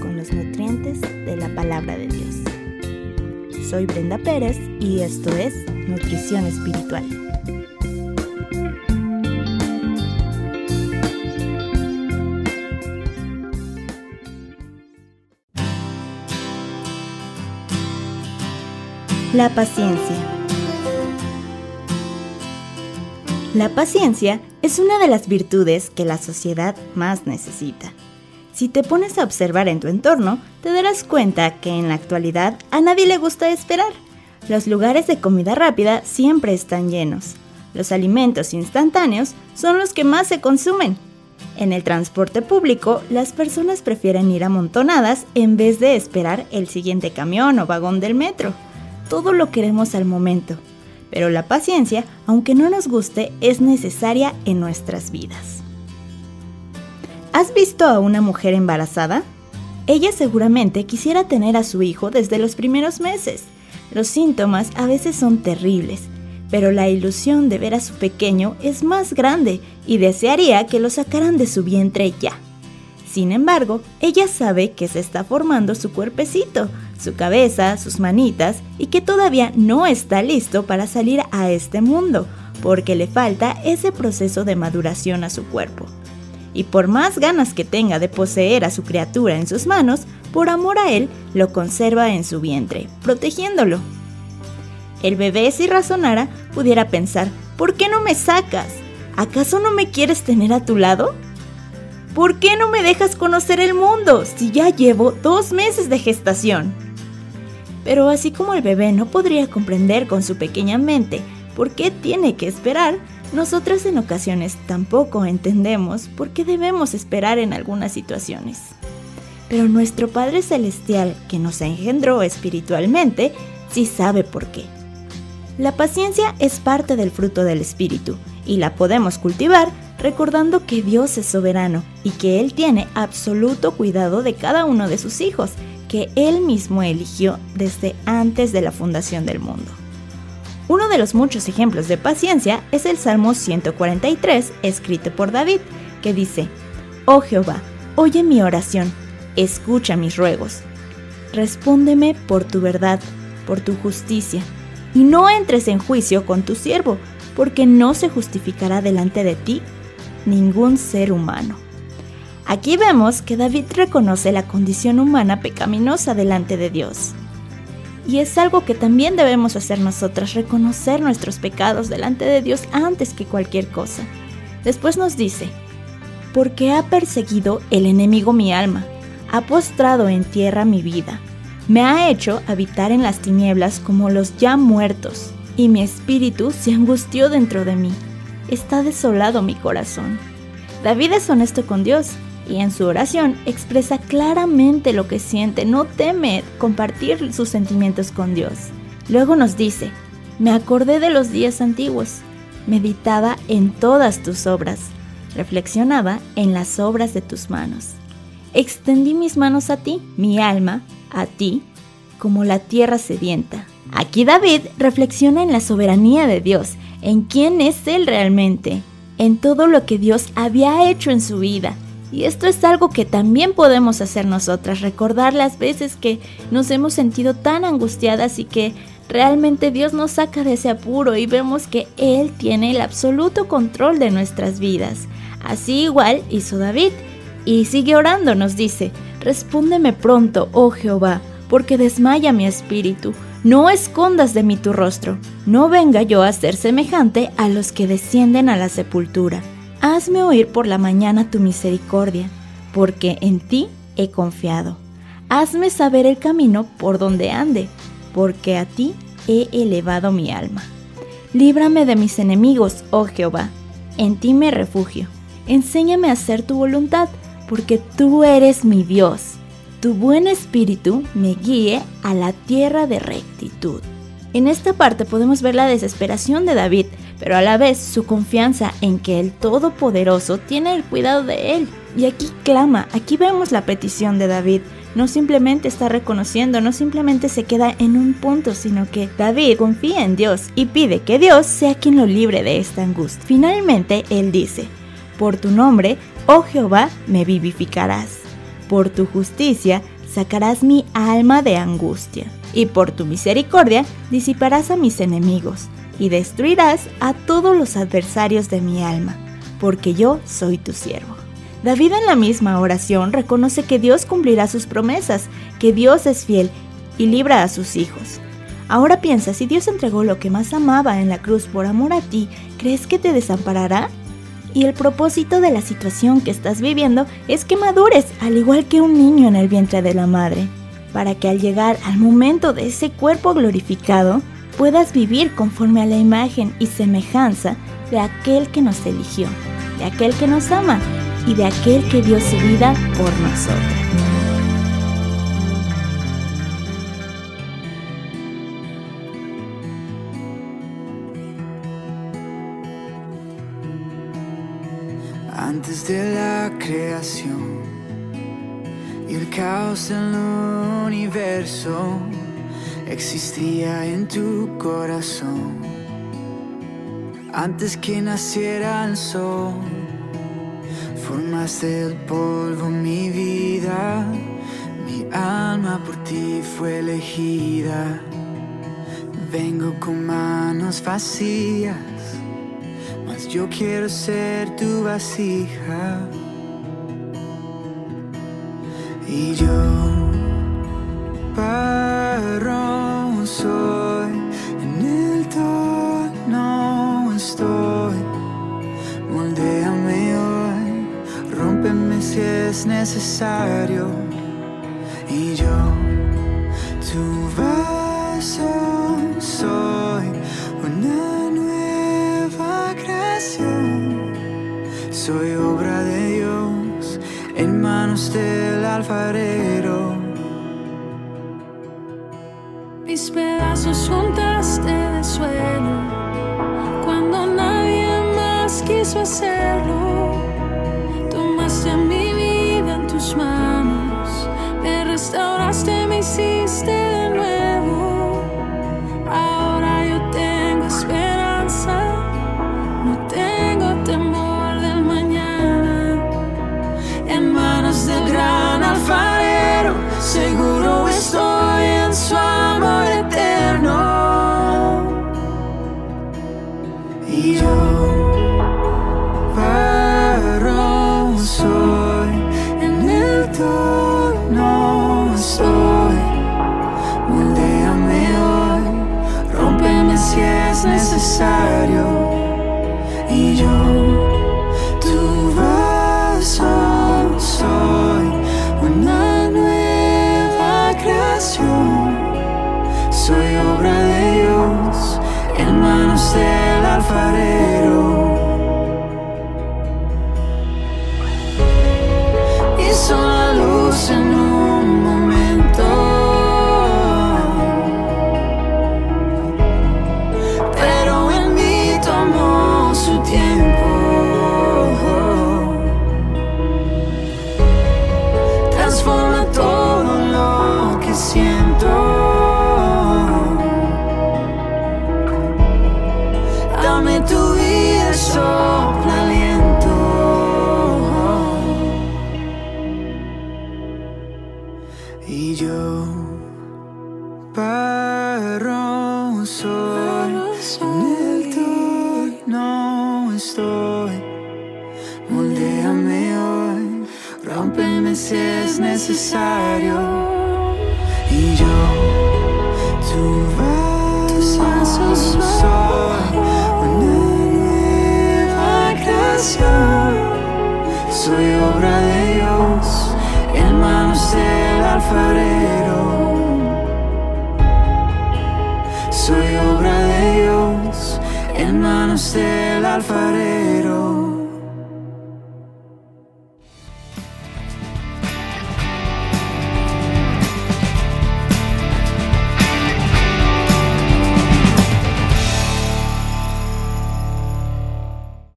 con los nutrientes de la palabra de Dios. Soy Brenda Pérez y esto es Nutrición Espiritual. La paciencia. La paciencia es una de las virtudes que la sociedad más necesita. Si te pones a observar en tu entorno, te darás cuenta que en la actualidad a nadie le gusta esperar. Los lugares de comida rápida siempre están llenos. Los alimentos instantáneos son los que más se consumen. En el transporte público, las personas prefieren ir amontonadas en vez de esperar el siguiente camión o vagón del metro. Todo lo queremos al momento, pero la paciencia, aunque no nos guste, es necesaria en nuestras vidas. ¿Has visto a una mujer embarazada? Ella seguramente quisiera tener a su hijo desde los primeros meses. Los síntomas a veces son terribles, pero la ilusión de ver a su pequeño es más grande y desearía que lo sacaran de su vientre ya. Sin embargo, ella sabe que se está formando su cuerpecito, su cabeza, sus manitas y que todavía no está listo para salir a este mundo, porque le falta ese proceso de maduración a su cuerpo. Y por más ganas que tenga de poseer a su criatura en sus manos, por amor a él, lo conserva en su vientre, protegiéndolo. El bebé, si razonara, pudiera pensar, ¿por qué no me sacas? ¿Acaso no me quieres tener a tu lado? ¿Por qué no me dejas conocer el mundo si ya llevo dos meses de gestación? Pero así como el bebé no podría comprender con su pequeña mente por qué tiene que esperar, nosotras en ocasiones tampoco entendemos por qué debemos esperar en algunas situaciones. Pero nuestro Padre Celestial, que nos engendró espiritualmente, sí sabe por qué. La paciencia es parte del fruto del Espíritu y la podemos cultivar recordando que Dios es soberano y que Él tiene absoluto cuidado de cada uno de sus hijos, que Él mismo eligió desde antes de la fundación del mundo. Uno de los muchos ejemplos de paciencia es el Salmo 143, escrito por David, que dice, Oh Jehová, oye mi oración, escucha mis ruegos, respóndeme por tu verdad, por tu justicia, y no entres en juicio con tu siervo, porque no se justificará delante de ti ningún ser humano. Aquí vemos que David reconoce la condición humana pecaminosa delante de Dios. Y es algo que también debemos hacer nosotras, reconocer nuestros pecados delante de Dios antes que cualquier cosa. Después nos dice, porque ha perseguido el enemigo mi alma, ha postrado en tierra mi vida, me ha hecho habitar en las tinieblas como los ya muertos, y mi espíritu se angustió dentro de mí está desolado mi corazón. David es honesto con Dios y en su oración expresa claramente lo que siente, no teme compartir sus sentimientos con Dios. Luego nos dice, me acordé de los días antiguos, meditaba en todas tus obras, reflexionaba en las obras de tus manos. Extendí mis manos a ti, mi alma, a ti, como la tierra sedienta. Aquí David reflexiona en la soberanía de Dios en quién es Él realmente, en todo lo que Dios había hecho en su vida. Y esto es algo que también podemos hacer nosotras, recordar las veces que nos hemos sentido tan angustiadas y que realmente Dios nos saca de ese apuro y vemos que Él tiene el absoluto control de nuestras vidas. Así igual hizo David. Y sigue orando, nos dice, respóndeme pronto, oh Jehová, porque desmaya mi espíritu no escondas de mí tu rostro, no venga yo a ser semejante a los que descienden a la sepultura. Hazme oír por la mañana tu misericordia, porque en ti he confiado. Hazme saber el camino por donde ande, porque a ti he elevado mi alma. Líbrame de mis enemigos, oh Jehová, en ti me refugio. Enséñame a hacer tu voluntad, porque tú eres mi Dios tu buen espíritu me guíe a la tierra de rectitud. En esta parte podemos ver la desesperación de David, pero a la vez su confianza en que el Todopoderoso tiene el cuidado de él. Y aquí clama, aquí vemos la petición de David. No simplemente está reconociendo, no simplemente se queda en un punto, sino que David confía en Dios y pide que Dios sea quien lo libre de esta angustia. Finalmente, él dice, por tu nombre, oh Jehová, me vivificarás. Por tu justicia sacarás mi alma de angustia, y por tu misericordia disiparás a mis enemigos, y destruirás a todos los adversarios de mi alma, porque yo soy tu siervo. David en la misma oración reconoce que Dios cumplirá sus promesas, que Dios es fiel y libra a sus hijos. Ahora piensa, si Dios entregó lo que más amaba en la cruz por amor a ti, ¿crees que te desamparará? Y el propósito de la situación que estás viviendo es que madures, al igual que un niño en el vientre de la madre, para que al llegar al momento de ese cuerpo glorificado, puedas vivir conforme a la imagen y semejanza de aquel que nos eligió, de aquel que nos ama y de aquel que dio su vida por nosotros. Antes de la creación el caos del universo existía en tu corazón. Antes que naciera el sol, formaste el polvo mi vida. Mi alma por ti fue elegida. Vengo con manos vacías yo quiero ser tu vasija. Y yo, soy, en el tono estoy. Moldéame hoy, rómpeme si es necesario. Y yo, tu vaso soy, una Soy obra de Dios en manos del alfarero. Tomaste mi vida en tus manos, me restauraste, me hiciste en manos del alfarero. Y yo, barro soy, en el no estoy. Moldéame hoy, rompeme si es necesario. Y yo, tu vaso soy, una nueva creación. Soy obra de Dios en manos del alfarero. Soy obra de Dios en manos del alfarero.